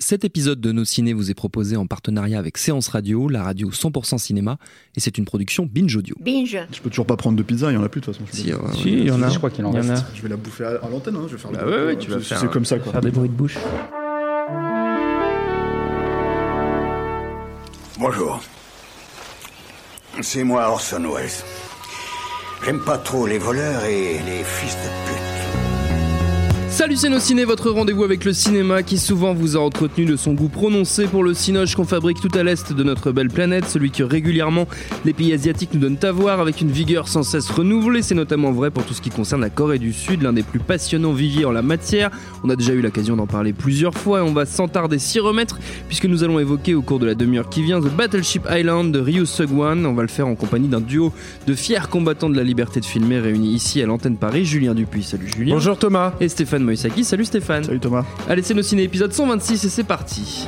Cet épisode de Nos Ciné vous est proposé en partenariat avec Séance Radio, la radio 100% cinéma, et c'est une production Binge Audio. Binge. Je peux toujours pas prendre de pizza, il y en a plus de toute façon. Si, euh, Si, il y en a. Je crois qu'il en Il y en reste. a. Je vais la bouffer à, à l'antenne, hein, je vais faire Bah ouais, ouais, tu vas c'est- faire C'est un- comme ça quoi. Faire des bruits de bouche. Bonjour. C'est moi Orson Welles. J'aime pas trop les voleurs et les fils de pute. Salut Ciné, votre rendez-vous avec le cinéma qui souvent vous a entretenu de son goût prononcé pour le cinoche qu'on fabrique tout à l'est de notre belle planète, celui que régulièrement les pays asiatiques nous donnent à voir avec une vigueur sans cesse renouvelée. C'est notamment vrai pour tout ce qui concerne la Corée du Sud, l'un des plus passionnants viviers en la matière. On a déjà eu l'occasion d'en parler plusieurs fois et on va sans tarder s'y remettre puisque nous allons évoquer au cours de la demi-heure qui vient The Battleship Island de Ryu Seok-wan. On va le faire en compagnie d'un duo de fiers combattants de la liberté de filmer réunis ici à l'antenne Paris, Julien Dupuis. Salut Julien. Bonjour Thomas. Et Stéphane Moïsaki. Salut Stéphane. Salut Thomas. Allez, c'est nos ciné épisode 126 et c'est parti.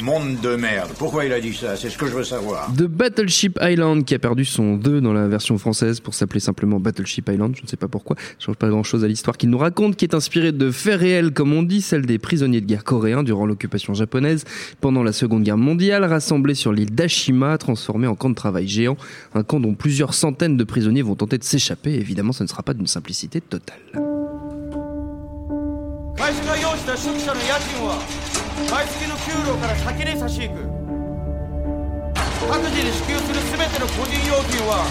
Monde de merde. Pourquoi il a dit ça? C'est ce que je veux savoir. The Battleship Island qui a perdu son 2 dans la version française pour s'appeler simplement Battleship Island, je ne sais pas pourquoi, ça change pas grand chose à l'histoire qu'il nous raconte, qui est inspirée de faits réels comme on dit, celle des prisonniers de guerre coréens durant l'occupation japonaise pendant la seconde guerre mondiale, rassemblés sur l'île d'Ashima, transformée en camp de travail géant, un camp dont plusieurs centaines de prisonniers vont tenter de s'échapper, évidemment ça ne sera pas d'une simplicité totale. 会社が用意した初期者の家賃は毎月の給料から先に差し引く。各自に支給する全ての個人要求は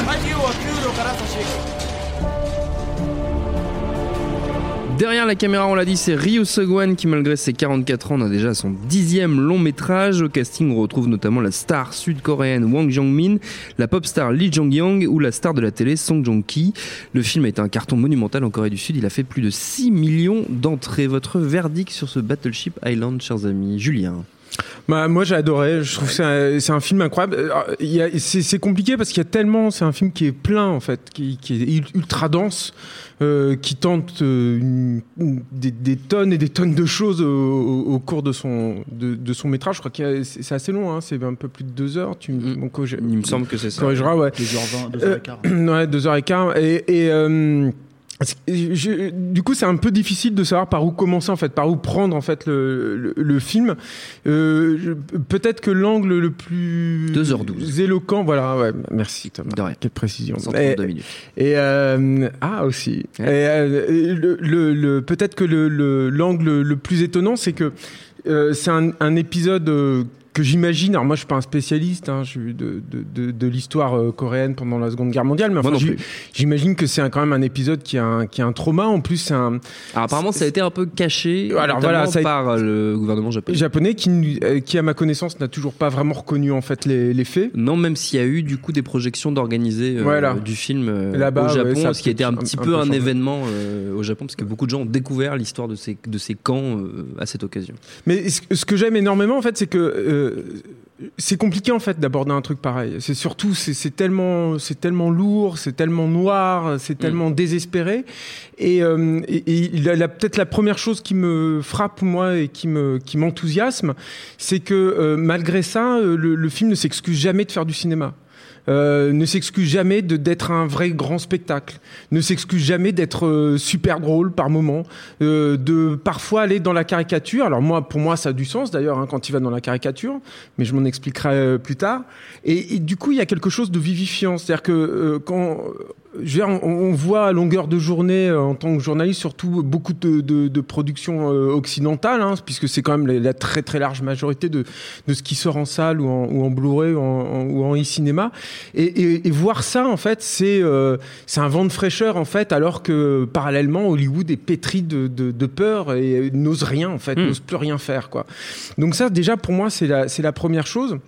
家事業は給料から差し引く。Derrière la caméra, on l'a dit, c'est Ryu Seok-wan qui, malgré ses 44 ans, a déjà son dixième long métrage. Au casting, on retrouve notamment la star sud-coréenne Wang Jong-min, la pop star Lee Jong-young ou la star de la télé Song Joong-ki. Le film a été un carton monumental en Corée du Sud. Il a fait plus de 6 millions d'entrées. Votre verdict sur ce Battleship Island, chers amis Julien? Bah, moi j'ai adoré, je trouve que c'est un, un film incroyable. Euh, C'est compliqué parce qu'il y a tellement, c'est un film qui est plein en fait, qui, qui est ul- ultra dense, euh, qui tente euh, une- une- des, des tonnes et des tonnes de choses au, au- au cours de son, de, de son métrage. Je crois que c'est assez long, hein, c'est un peu plus de deux heures. Tu, Mm. co- Il me semble que c'est ça. corrigeras, ouais. 2h20, Euh, 2h15. ouais, deux heures et quart. Et, et, euh, je- du coup, c'est un peu difficile de savoir par où commencer en fait, par où prendre en fait le, le, le film. Euh, Peut-être que l'angle le plus 2h12. éloquent, voilà, ouais, merci Thomas. De rien. Quelle précision. 132 Et- minutes. et euh, ah aussi. Ouais. Et, euh, le, le- le- peut-être que le le- l'angle le, plus étonnant, c'est que euh, c'est un, un épisode euh, que j'imagine. Alors moi, je suis pas un spécialiste hein, je suis de, de, de, de l'histoire euh, coréenne pendant la Seconde Guerre mondiale, mais enfin, j'imagine que c'est quand même un épisode qui a un, qui a un trauma. En plus, c'est un Alors apparemment, ça a été un peu caché Alors, notamment voilà, ça a- par euh, le gouvernement japonais. japonais qui, euh, qui, à ma connaissance, n'a toujours pas vraiment reconnu en fait les, les faits. Non, même s'il y a eu du coup des projections d'organiser euh, Voilà. du film Là-bas, au Japon, ouais, ce qui était un petit un- un peu un événement au Japon, parce que beaucoup de gens ont découvert l'histoire de ces, de ces camps à cette occasion. Mais ce, ce que j'aime énormément, en fait, c'est que c'est compliqué en fait d'aborder un truc pareil. C'est surtout c'est tellement c'est tellement lourd, c'est tellement noir, c'est tellement désespéré. Et, euh, et, et peut-être la première chose qui me frappe moi et qui me qui m'enthousiasme, c'est que euh, malgré ça, euh, le, le film ne s'excuse jamais de faire du cinéma. Euh, ne s'excuse jamais de d'être un vrai grand spectacle, ne s'excuse jamais d'être euh, super drôle par moment, euh, de parfois aller dans la caricature. Alors moi, pour moi, ça a du sens d'ailleurs hein, quand il va dans la caricature, mais je m'en expliquerai euh, plus tard. Et, et du coup, il y a quelque chose de vivifiant, c'est-à-dire que euh, quand je veux dire, on, on voit à longueur de journée euh, en tant que journaliste surtout beaucoup de, de, de productions euh, occidentales, hein, puisque c'est quand même la, la très très large majorité de, de ce qui sort en salle ou en, ou en Blu-ray ou en, e-cinéma. Et, et, et voir ça, en fait, c'est euh, c'est un vent de fraîcheur, en fait, alors que parallèlement, Hollywood est pétri de, de, de peur et n'ose rien, en fait, Mm. n'ose plus rien faire, quoi. Donc ça, déjà, pour moi, c'est la, c'est la première chose.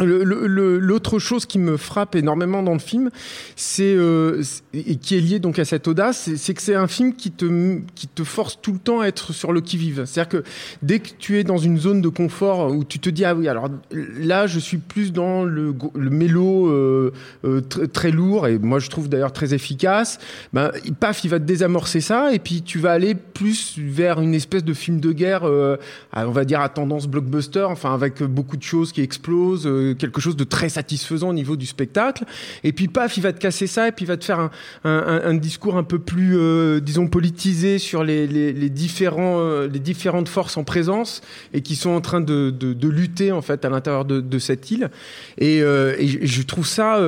L'autre chose qui me frappe énormément dans le film, c'est euh, et qui est lié donc à cette audace, c'est- que c'est un film qui te qui te force tout le temps à être sur le qui vive. C'est-à-dire que dès que tu es dans une zone de confort où tu te dis ah oui alors là je suis plus dans le le mélo euh, euh, tr- très lourd et moi je trouve d'ailleurs très efficace. Ben paf il va te désamorcer ça et puis tu vas aller plus vers une espèce de film de guerre, euh, à- on va dire à tendance blockbuster, enfin avec beaucoup de choses qui explosent, quelque chose de très satisfaisant au niveau du spectacle. Et puis paf, il va te casser ça et puis il va te faire un, un- discours un peu plus, euh, disons, politisé sur les, les- différents, euh, les différentes forces en présence et qui sont en train de, de- de lutter en fait à l'intérieur de, cette île. Et, euh, je- trouve ça.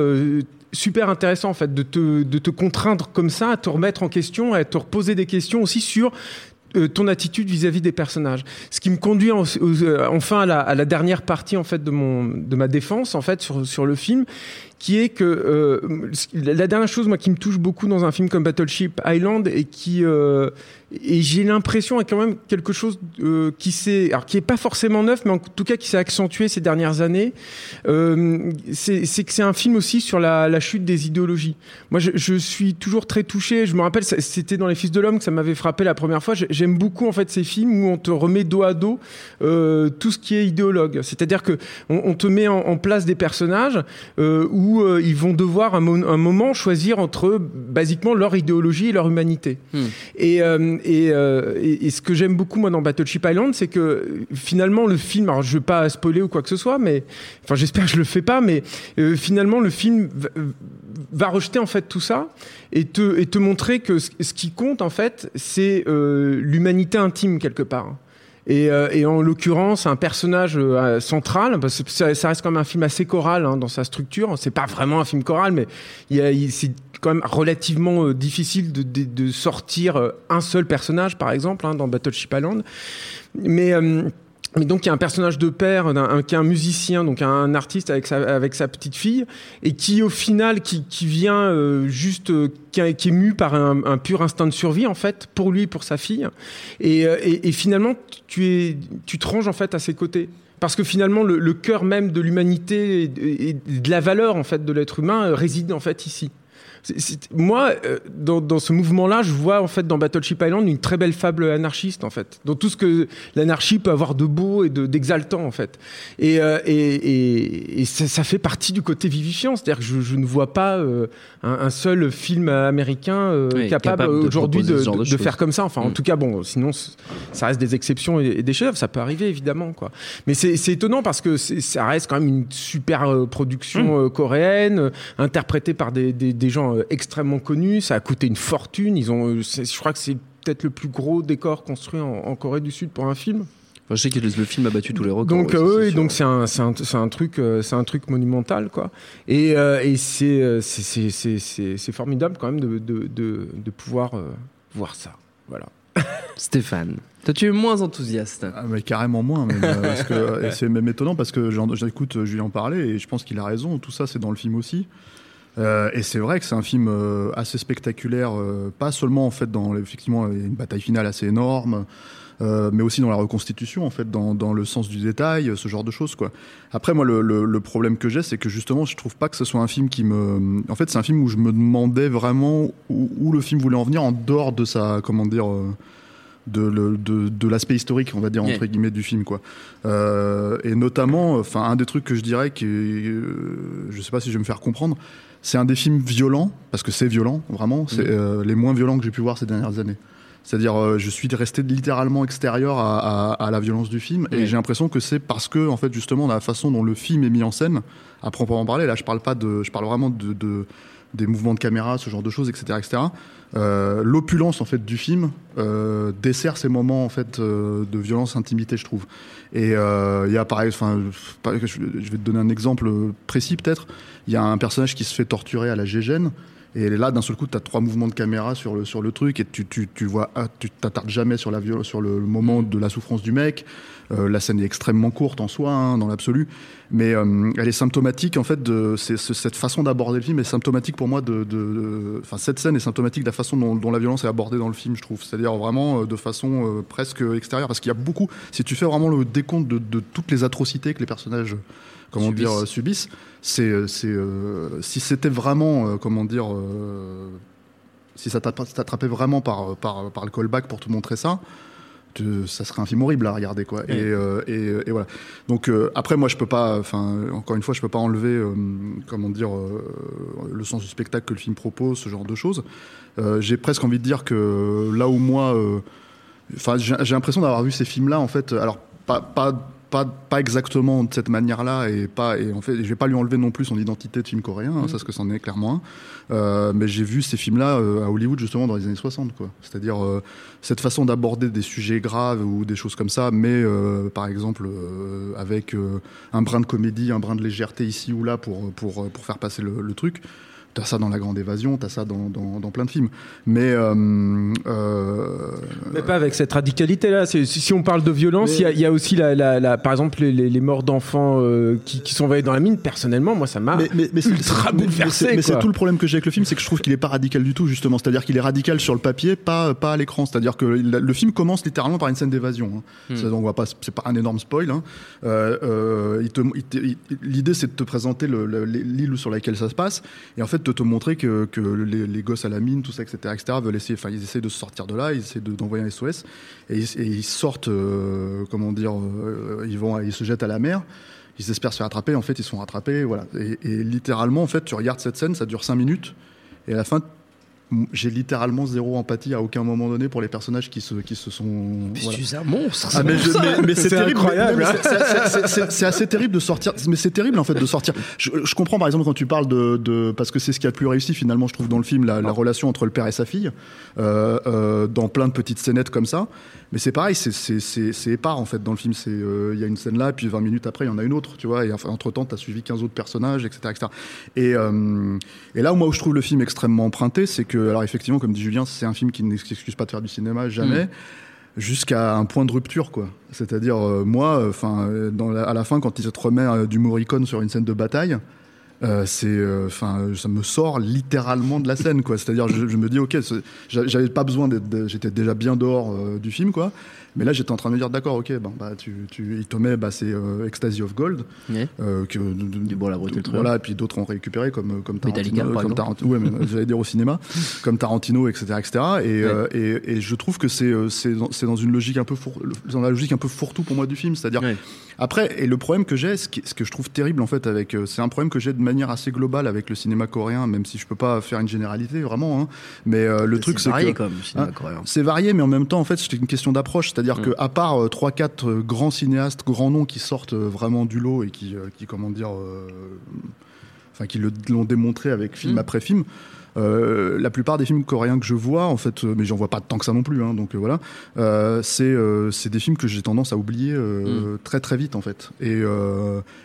super intéressant en fait de te, de te contraindre comme ça à te remettre en question à te reposer des questions aussi sur euh, ton attitude vis-à-vis des personnages. Ce qui me conduit euh, enfin à la, dernière partie en fait de mon ma défense en fait sur le film, qui est que euh, la dernière chose moi qui me touche beaucoup dans un film comme Battleship Island et qui euh, et j'ai l'impression est quand même quelque chose euh, qui s'est alors qui est pas forcément neuf mais en tout cas qui s'est accentué ces dernières années euh, c'est que c'est un film aussi sur la, chute des idéologies. Moi je, suis toujours très touché. Je me rappelle c'était dans les fils de l'homme que ça m'avait frappé la première fois. J'ai- j'aime beaucoup en fait ces films où on te remet dos à dos tout ce qui est idéologue. C'est-à-dire que on, te met en, en place des personnages euh, où euh, ils vont devoir un, mo- un moment choisir entre basiquement leur idéologie et leur humanité et, euh, et, euh, et, et ce que j'aime beaucoup moi dans Battleship Island, c'est que finalement le film, alors je veux pas spoiler ou quoi que ce soit, mais enfin j'espère que je le fais pas, mais finalement le film va, va rejeter en fait tout ça et te, et te montrer que ce, ce qui compte en fait, c'est l'humanité intime quelque part. Et, euh, et en l'occurrence, un personnage euh, central, parce que ça, ça reste quand même un film assez choral hein, dans sa structure. C'est pas vraiment un film choral, mais il y a- il- c'est quand même relativement euh, difficile de, de, de sortir euh, un seul personnage, par exemple, hein, dans Battleship Island. Mais mais donc il y a un personnage de père, qui est un musicien, donc un artiste avec sa, petite fille, et qui au final, qui, vient euh, juste, euh, qui, est mu par un, pur instinct de survie en fait, pour lui pour sa fille. Et, euh, et, finalement, tu, es, tu te ranges en fait à ses côtés. Parce que finalement, le, cœur même de l'humanité et de- et de la valeur en fait de l'être humain réside en fait ici. Moi, euh, dans, dans ce mouvement-là, je vois en fait dans Battleship Island une très belle fable anarchiste en fait, dans tout ce que l'anarchie peut avoir de beau et de- d'exaltant en fait. Et, euh, et, et, et ça, ça fait partie du côté vivifiant, c'est-à-dire que je, je ne vois pas euh, un, un seul film américain Oui, capable, aujourd'hui de, faire comme ça. Enfin, en Mm. tout cas, bon, sinon ça reste des exceptions et, des chefs, ça peut arriver évidemment quoi. Mais c'est étonnant parce que ça reste quand même une super production euh, coréenne, interprétée par des, des, des gens euh, extrêmement connus. Ça a coûté une fortune. Ils ont, euh, je crois que c'est peut-être le plus gros décor construit en, en Corée du Sud pour un film. Enfin, je sais que le film a battu tous les records. Donc ouais, euh, oui, donc c'est un, truc, euh, c'est un truc monumental quoi. Et, euh, et c'est, formidable quand même de, de, de, de pouvoir euh, voir ça. Voilà. Stéphane, toi tu es moins enthousiaste. Ah, mais carrément moins. même, parce que- et c'est même étonnant parce que j'écoute Julien parler et je pense qu'il a raison. Tout ça, c'est dans le film aussi. Euh, et c'est vrai que c'est un film euh, assez spectaculaire, euh, pas seulement en fait dans effectivement une bataille finale assez énorme, mais aussi dans la reconstitution en fait, dans, dans le sens du détail, ce genre de choses quoi. Après moi le, le, le problème que j'ai, c'est que justement je trouve pas que ce soit un film qui me, en fait c'est un film où je me demandais vraiment où, où le film voulait en venir en dehors de sa comment dire. de, de, de l'aspect historique, on va dire, entre guillemets, du film. Quoi. Euh, et notamment, enfin, un des trucs que je dirais, qui, euh, je sais pas si je vais me faire comprendre, c'est un des films violents, parce que c'est violent, vraiment, c'est Mhm. euh, les moins violents que j'ai pu voir ces dernières années. C'est-à-dire, euh, je suis resté littéralement extérieur à, à- à la violence du film, et j'ai l'impression que c'est parce que, en fait, justement, la façon dont le film est mis en scène, à proprement parler, là, je parle pas de, je parle vraiment de, de- des mouvements de caméra, ce genre de choses, etc., etc. Euh, L'opulence en fait du film euh, dessert ces moments en fait euh, de violence, intimité, je trouve. Et il y a pareil, enfin, je vais te donner un exemple précis peut-être. Il y a un personnage qui se fait torturer à la Gégène. Et là, d'un seul coup, tu as trois mouvements de caméra sur le, sur le truc et tu, tu, tu vois, ah, tu t'attardes jamais sur, la, sur le, moment de la souffrance du mec. Euh, la scène est extrêmement courte en soi, hein, dans l'absolu, mais euh, elle est symptomatique en fait de cette façon d'aborder le film est symptomatique pour moi de, enfin cette scène est symptomatique de la façon dont, la violence est abordée dans le film, je trouve. C'est-à-dire vraiment euh, de façon presque extérieure, parce qu'il y a beaucoup. Si tu fais vraiment le décompte de toutes les atrocités que les personnages comment Subissent. dire, euh, subissent. C'est, euh, c'est, euh, si c'était vraiment, comment dire, si ça t'attra- t'attrapait vraiment par, par, par le callback pour te montrer ça, te- ça serait un film horrible à regarder, quoi. Et, euh, et, et voilà. Donc euh, après, moi, je peux pas, enfin, encore une fois, je peux pas enlever, euh, comment dire, le sens du spectacle que le film propose, ce genre de choses. J'ai presque envie de dire que là où moi, enfin, j'ai j'ai l'impression d'avoir vu ces films-là, en fait, alors pas, pas, pas, pas exactement de cette manière-là, et pas, et en fait, je vais pas lui enlever non plus son identité de film coréen, hein, ça, parce que c'en est clairement un. Euh, mais j'ai vu ces films-là euh, à Hollywood justement dans les années 60, quoi. C'est-à-dire euh, cette façon d'aborder des sujets graves ou des choses comme ça, mais par exemple avec un brin de comédie, un brin de légèreté ici ou là pour pour pour faire passer le, le truc. T'as ça dans La Grande Évasion, t'as ça dans, dans, dans plein de films. Mais euh, euh, Mais pas avec cette radicalité-là. Si, on parle de violence, il y a- il y, a aussi, la, la- la- par exemple, les, les- les morts d'enfants euh, qui, qui sont envoyés dans la mine. Personnellement, moi, ça m'a mais, mais, ultra bouleversé. c'est- Mais c'est tout le problème que j'ai avec le film, c'est que je trouve qu'il est pas radical du tout, justement. C'est-à-dire qu'il est radical sur le papier, pas, pas à l'écran. C'est-à-dire que le film commence littéralement par une scène d'évasion. hein. Donc on va pas, c'est pas un énorme spoil. hein. Euh, euh, L'idée, c'est de te présenter le- le- l'île sur laquelle ça se passe, et en fait de te montrer que, que les, gosses à la mine, tout ça, etc., etc., veulent essayer, enfin, ils essaient de se sortir de là, ils essaient de- d'envoyer un SOS, et, ils- sortent, euh, comment dire, euh, ils vont, ils se jettent à la mer ils espèrent se faire attraper, en fait ils sont rattrapés, voilà. Et, littéralement, en fait, tu regardes cette scène, ça dure 5 minutes, et à la fin, j'ai littéralement zéro empathie à aucun moment donné pour les personnages qui se, qui se sont. Mais voilà. tu es un monstre. Ah, mais, mais- mais c'est C'est terrible, incroyable, c'est- c'est- c'est- c'est- C'est assez terrible de sortir, mais c'est terrible en fait de sortir. Je, je comprends par exemple quand tu parles de, de parce que c'est ce qui a le plus réussi finalement, je trouve dans le film la, la relation entre le père et sa fille, euh, euh, dans plein de petites scénettes comme ça. Mais c'est pareil, c'est- c'est c'est- c'est épars en fait dans le film. C'est euh, il y a une scène là, puis 20 minutes après il y en a une autre, tu vois. Et enfin, entre temps, t'as suivi 15 autres personnages, etc., etc. Et, et là où moi où je trouve le film extrêmement emprunté, c'est que alors effectivement, comme dit Julien, c'est un film qui n'excuse pas de faire du cinéma jamais jusqu'à un point de rupture quoi. C'est-à-dire euh, moi enfin à la fin quand il se remet euh, du Morricone sur une scène de bataille euh, c'est enfin ça me sort littéralement de la scène quoi c'est-à-dire je, je me dis ok j'avais pas besoin d'être j'étais déjà bien dehors euh, du film quoi mais là j'étais en train de me dire d'accord ok bon bah tu, tu il te met bah, c'est euh, Ecstasy of Gold Ouais. euh, que Du bon, la voilà et puis d'autres ont récupéré comme comme Metallica, Tarantino par comme. Tarantino ouais j'allais dire au cinéma comme Tarantino etc etc et, euh, et, et je trouve que c'est euh, c'est dans, dans une logique un peu four- dans la logique un peu fourre-tout pour moi du film c'est-à-dire Ouais. après et le problème que j'ai ce, ce que je trouve terrible en fait avec euh, c'est un problème que j'ai de manière assez globale avec le cinéma coréen même si je peux pas faire une généralité vraiment hein, mais euh, le truc c'est varié que comme cinéma Hein coréen. c'est varié, mais en même temps, en fait, c'est une question d'approche. C'est-à-dire que, à part euh, trois, quatre euh, grands cinéastes, grands noms qui sortent euh, vraiment du lot et qui, qui comment dire, enfin, qui l'ont démontré avec film Mm. après film. Euh, la plupart des films coréens que je vois, en fait, euh, mais j'en vois pas tant que ça non plus, hein, donc euh, voilà, c'est c'est des films que j'ai tendance à oublier euh, très très vite en fait. Et,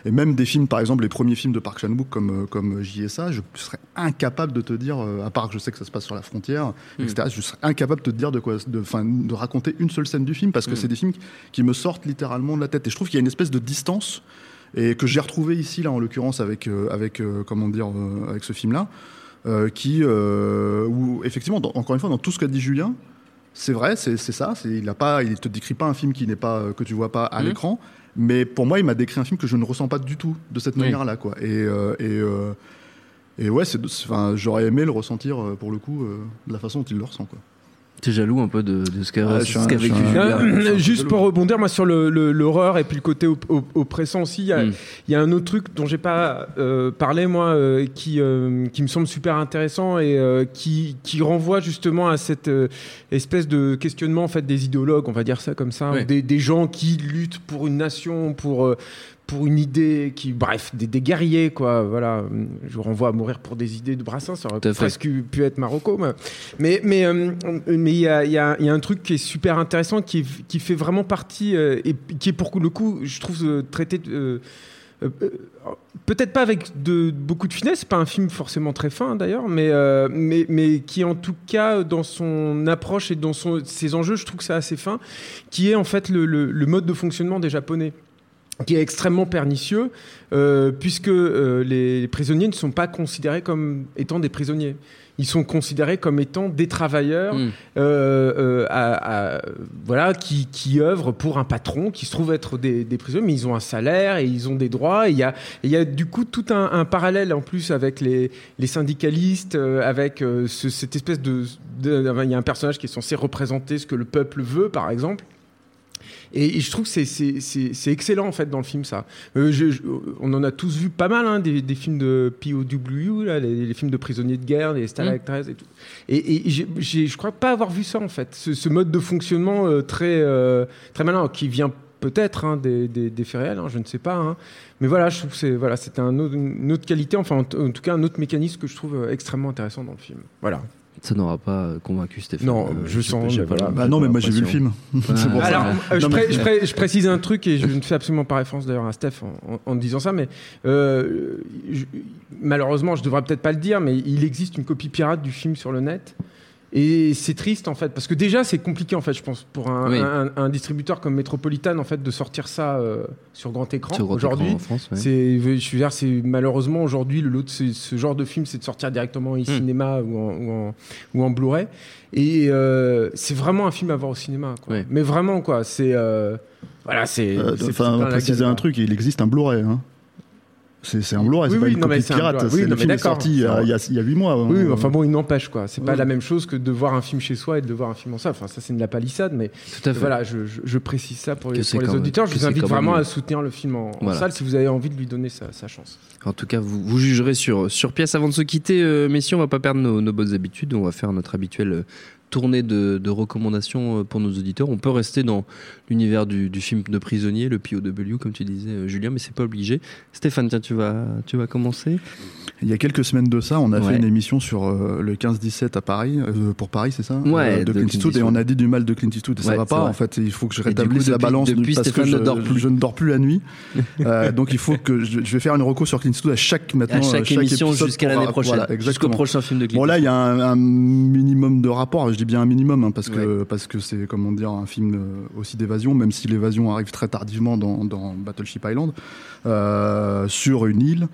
et même des films, par exemple, les premiers films de Park Chan-wook comme euh, comme JSA, je serais incapable de te dire, à part que je sais que ça se passe sur la frontière, etc. Je serais incapable de te dire de quoi, de, de raconter une seule scène du film parce que c'est des films qui me sortent littéralement de la tête. Et je trouve qu'il y a une espèce de distance et que j'ai retrouvé ici là en l'occurrence avec euh, avec euh, comment dire euh, avec ce film là qui euh, où effectivement dans- encore une fois dans tout ce qu'a dit Julien c'est vrai c'est ça il a pas il te décrit pas un film qui n'est pas euh, que tu vois pas à l'écran mais pour moi il m'a décrit un film que je ne ressens pas du tout de cette Oui. manière là quoi. Et euh, et euh, et ouais enfin j'aurais aimé le ressentir euh, pour le coup euh, de la façon dont il le ressent quoi T'es jaloux un peu de, de ce qu'a Ah, vécu un- juste pour rebondir moi sur le- le- l'horreur et puis le côté op- op- oppressant aussi, il y, a- Mm. il y a un autre truc dont j'ai pas euh, parlé moi euh, qui euh, qui me semble super intéressant et euh, qui qui renvoie justement à cette euh, espèce de questionnement en fait des idéologues, on va dire ça comme ça, des, des gens qui luttent pour une nation, pour euh, pour une idée, qui bref, des, des guerriers quoi. Voilà, je vous renvoie à mourir pour des idées de Brassens, ça aurait presque pu être Marocco. mais- Mais mais euh, mais il y a, il y, a, il y a un truc qui est super intéressant, qui, est- qui fait vraiment partie euh, et qui est pour le coup, je trouve euh, traité. Peut-être pas avec de, beaucoup de finesse, c'est pas un film forcément très fin d'ailleurs, mais, mais, mais qui en tout cas dans son approche et dans son, ses enjeux, je trouve que c'est assez fin, qui est en fait le, le- le mode de fonctionnement des Japonais. Qui est extrêmement pernicieux, euh, puisque euh, les, les prisonniers ne sont pas considérés comme étant des prisonniers. Ils sont considérés comme étant des travailleurs, Mm. euh, à- à- voilà, qui, qui œuvrent pour un patron, qui se trouve être des, des prisonniers, mais ils ont un salaire et ils ont des droits. Il y a, y du coup tout un, un parallèle en plus avec les, les syndicalistes, avec ce- cette espèce de- Il y a un personnage qui est censé représenter ce que le peuple veut, par exemple. Et, et je trouve que c'est- excellent en fait dans le film ça. Euh, je- je- on en a tous vu pas mal hein, des, des films de POW, là, les, les films de prisonniers de guerre, les Stalag 13 et tout. Et, et je crois pas avoir vu ça en fait, ce, ce mode de fonctionnement euh, très euh, très malin qui vient peut-être hein, des, des, des faits réels, hein, je ne sais pas. hein. Mais voilà, je trouve que c'est voilà, c'était un autre- une autre qualité, enfin en, en tout cas un autre mécanisme que je trouve extrêmement intéressant dans le film. Voilà. Ça n'aura pas euh, convaincu Stéphane. Non, Euh, je sens, j'ai mais pas- voilà. Bah j'ai non, mais moi j'ai vu le film. C'est pour ça. Alors, euh, je, pré- je pré- je précise un truc et je ne fais absolument pas référence d'ailleurs à Steph en, en- en disant ça, mais euh, je- malheureusement, je devrais peut-être pas le dire, mais il existe une copie pirate du film sur le net. Et c'est triste en fait, parce que déjà c'est compliqué en fait, je pense, pour un, Oui. un- un distributeur comme Metropolitan en fait de sortir ça euh, sur grand écran aujourd'hui. ouais. C'est, je veux dire, c'est malheureusement aujourd'hui le lot de ce, ce genre de film, c'est de sortir directement Hmm. au cinéma ou en, ou en, ou en Blu-ray. Et euh, c'est vraiment un film à voir au cinéma. Quoi. Mais vraiment quoi, c'est euh, voilà, c'est. Enfin, on préciser un truc, il existe un Blu-ray. Hein. C'est un Blu-ray, Oui, c'est pas oui, une non, mais copie c'est un pirate. C'est- Oui, non, mais film est sorti il y a- il y a il y a 8 mois. hein. Oui, mais enfin bon, il n'empêche quoi. C'est pas Oui. la même chose que de voir un film chez soi et de voir un film en salle. Enfin, ça c'est de la palissade, mais Tout à fait. voilà, je, je- je précise ça pour Que les, pour auditeurs. Je vous invite vraiment à soutenir le film en, salle si vous avez envie de lui donner sa, sa chance. En tout cas, vous, vous jugerez sur, sur pièce. Avant de se quitter, euh, messieurs, on va pas perdre nos, nos bonnes habitudes. On va faire notre habituelle euh, tournée de, de recommandations euh, pour nos auditeurs. On peut rester dans l'univers du, du film de prisonnier, le POW, comme tu disais, euh, Julien, mais c'est pas obligé. Stéphane, tiens, tu vas, tu vas commencer. Il y a quelques semaines de ça, on a Ouais. fait une émission sur euh, le 15-17 à Paris, euh, pour Paris, c'est ça Ouais, Euh, de, de Clint Eastwood, et Eastwood. on a dit du mal de Clint Eastwood. Et Ouais, ça va pas, vrai. en fait, il faut que je rétablisse coup, la depuis- balance depuis, parce Stéphane que je, ne dort plus. je ne dors plus la nuit. Donc il faut que je, je vais faire une reco sur Clint Eastwood à chaque maintenant, À chaque euh, émission jusqu'à l'année prochaine. Voilà, Jusqu'au prochain film de Clint Bon là, il y a un, un minimum de rapport. Je dis bien un minimum hein, parce que parce que c'est comment dire un film euh, aussi d'évasion, même si l'évasion arrive très tardivement dans, dans Battleship Island euh, sur une île.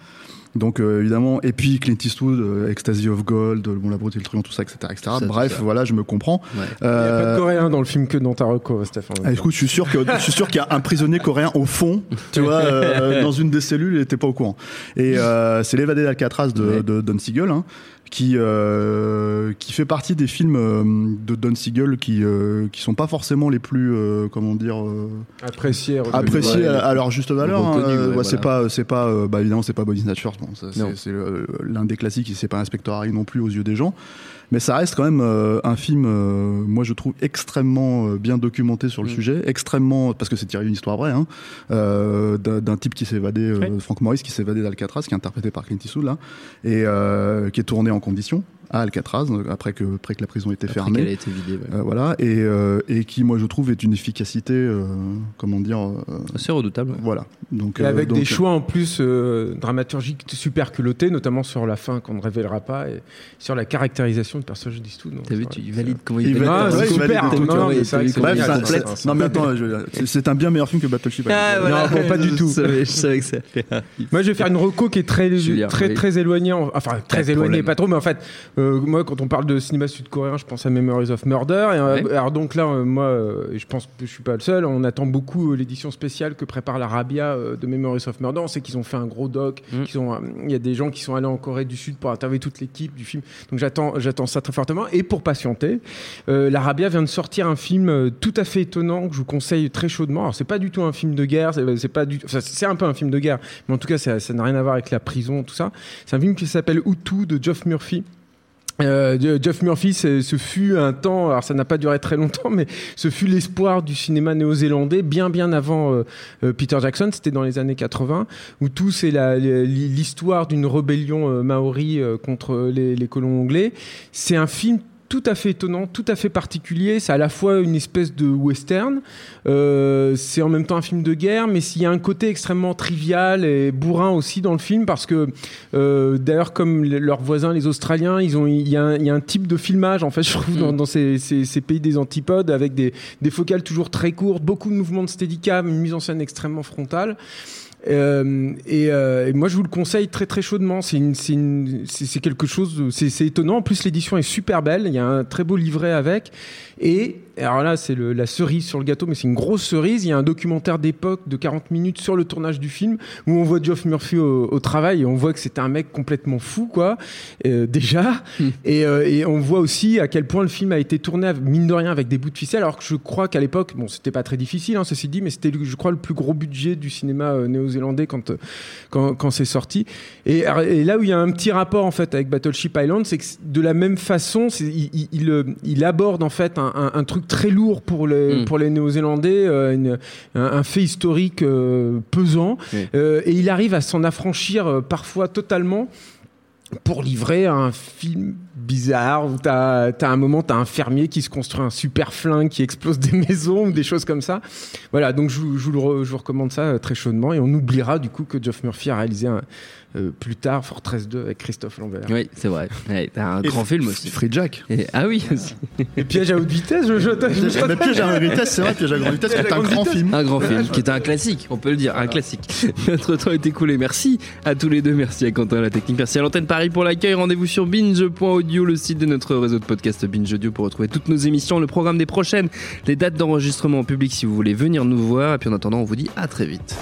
Donc euh, évidemment, et puis Clint Eastwood, euh, Ecstasy of Gold, euh, bon la beauté et le truand, tout ça, etc., etc. Ça, Bref, ça. voilà, je me comprends. Ouais. Il n'y a pas de coréen dans le film que dans ta reco, Stéphane. ah, écoute, je suis sûr que je suis sûr qu'il y a un prisonnier coréen au fond, tu vois, euh, dans une des cellules, il était pas au courant. Et euh, c'est l'évadé d'Alcatraz de, Ouais. de Don Siegel, hein, qui euh, qui fait partie des films euh, de Don Siegel qui euh, qui sont pas forcément les plus euh, comment dire euh, appréciés ouais, à, à leur juste valeur. hein. ouais, Ouais, C'est voilà. pas c'est pas euh, bah évidemment c'est pas Body Snatchers, bon, c'est l'un des classiques, et c'est pas Inspector Harry non plus aux yeux des gens. Mais ça reste quand même euh, un film, euh, moi je trouve extrêmement euh, bien documenté sur le Mm. sujet, extrêmement parce que c'est tiré d'une histoire vraie, hein, euh, d'un type qui s'est évadé, euh, Oui. Frank Morris qui s'est évadé d'Alcatraz, qui est interprété par Clint Eastwood là, et euh, qui est tourné en conditions à Alcatraz euh, après que après que la prison était Après fermée. qu'elle a été vidée. ouais. Euh, voilà et, euh, et qui moi je trouve est une efficacité euh, comment dire euh, C'est redoutable. ouais. voilà donc Et euh, avec donc, des choix en plus euh, dramaturgiques super culottés, notamment sur la fin qu'on ne révélera pas et sur la caractérisation du personnage. Donc, T'as vu, tu vrai il que valide comment Il il valide-. Ah, c'est super. Non, mais attends, c'est- un bien meilleur film que Battleship. Ah. Non, pas du tout. Je savais que ça. Moi, je vais faire une reco qui est très, éloignée. en- Enfin, très de éloignée, pas trop, mais en fait, euh, moi, quand on parle de cinéma sud-coréen, je pense à Memories of Murder. Et, euh, Ouais. Alors, donc là, euh, moi, je pense que je suis pas le seul, on attend beaucoup l'édition spéciale que prépare l'Arabia de Memories of Murder. On sait qu'ils ont fait un gros doc. Mm. Il y a des gens qui sont allés en Corée du Sud pour interviewer toute l'équipe du film. Donc, j'attends j'attends ça très fortement. Et pour patienter, l'Arabia vient de sortir un film tout à fait étonnant que je vous conseille très chaudement. Alors, c'est pas du tout un film de guerre, c'est c'est pas du enfin, c'est un peu un film de guerre, mais en tout cas, ça ça n'a rien à voir avec la prison, tout ça. C'est un film qui s'appelle Hutu de Geoff Murphy. Euh, Geoff Murphy, ce fut un temps, alors ça n'a pas duré très longtemps, mais ce fut l'espoir du cinéma néo-zélandais bien bien avant euh, euh, Peter Jackson, c'était dans les années 80, où tout c'est l'histoire d'une rébellion maori contre les colons anglais. C'est un film tout à fait étonnant, tout à fait particulier. C'est à la fois une espèce de western, euh, c'est en même temps un film de guerre, mais s'il y a un côté extrêmement trivial et bourrin aussi dans le film, parce que euh, d'ailleurs, comme le- leurs voisins, les Australiens, ils ont, il y, a un- il y a un type de filmage, en fait, je trouve, dans, dans ces, ces- ces pays des antipodes, avec des, des focales toujours très courtes, beaucoup de mouvements de steadicam, une mise en scène extrêmement frontale. Euh, et, euh, moi, je vous le conseille très très chaudement. C'est quelque chose, c'est étonnant. En plus, l'édition est super belle. Il y a un très beau livret avec. Et alors là, c'est la cerise sur le gâteau, mais c'est une grosse cerise. Il y a un documentaire d'époque de 40 minutes sur le tournage du film où on voit Geoff Murphy au, au travail et on voit que c'était un mec complètement fou, quoi. euh, déjà. Et, euh, et on voit aussi à quel point le film a été tourné mine de rien avec des bouts de ficelle. Alors que je crois qu'à l'époque, bon, c'était pas très difficile, hein, ceci dit, mais c'était, je crois, le plus gros budget du cinéma euh, néo-zélandais quand, quand, quand c'est sorti. Et, et là où il y a un petit rapport en fait avec Battleship Island, c'est que de la même façon, il, il, il, il aborde en fait un, un- un truc très lourd pour les, Mm. pour les Néo-Zélandais, euh, un, un fait historique euh, pesant. Euh, et il arrive à s'en affranchir parfois totalement pour livrer un film bizarre où t'as as un moment t'as un fermier qui se construit un super flingue qui explose des maisons ou des choses comme ça voilà donc je, vous- je vous, le re- je vous recommande ça euh, très chaudement et on oubliera du coup que Geoff Murphy a réalisé un, euh, plus tard Fortress 2 avec Christophe Lambert Oui, c'est vrai. Ouais, t'as un Et grand film aussi. Free Jack. Et- ah oui, aussi. et piège à haute vitesse je, je, je- Piège à grande vitesse, c'est vrai, Piège à grande vitesse, Piège à c'est un grand vitesse. film. Un grand film qui est un classique, on peut le dire, un classique. Notre temps est écoulé. Merci à tous les deux. Merci à Quentin à la technique. Merci à l'antenne Paris pour l'accueil. Rendez-vous sur binge.audio, le site de notre réseau de podcast Binge Audio pour retrouver toutes nos émissions, le programme des prochaines, les dates d'enregistrement en public si vous voulez venir nous voir. Et puis en attendant, on vous dit à très vite.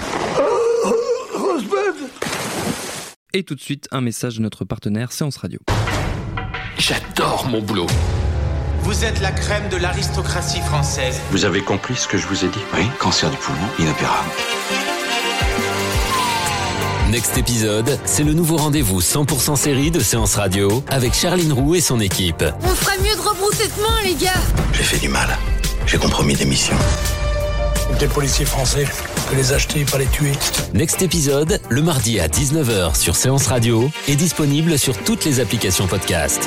Et tout de suite, un message de notre partenaire Séance Radio. J'adore mon boulot. Vous êtes la crème de l'aristocratie française. Vous avez compris ce que je vous ai dit? Oui, cancer du poumon, inopérable. Next épisode, c'est le nouveau rendez-vous 100% série de Séance Radio avec Charline Roux et son équipe. On ferait mieux de rebrousser de main, les gars J'ai fait du mal. J'ai compromis des missions. Des policiers français, que les acheter, pas les tuer. Next épisode, le mardi à 19h sur Séance Radio, est disponible sur toutes les applications podcast.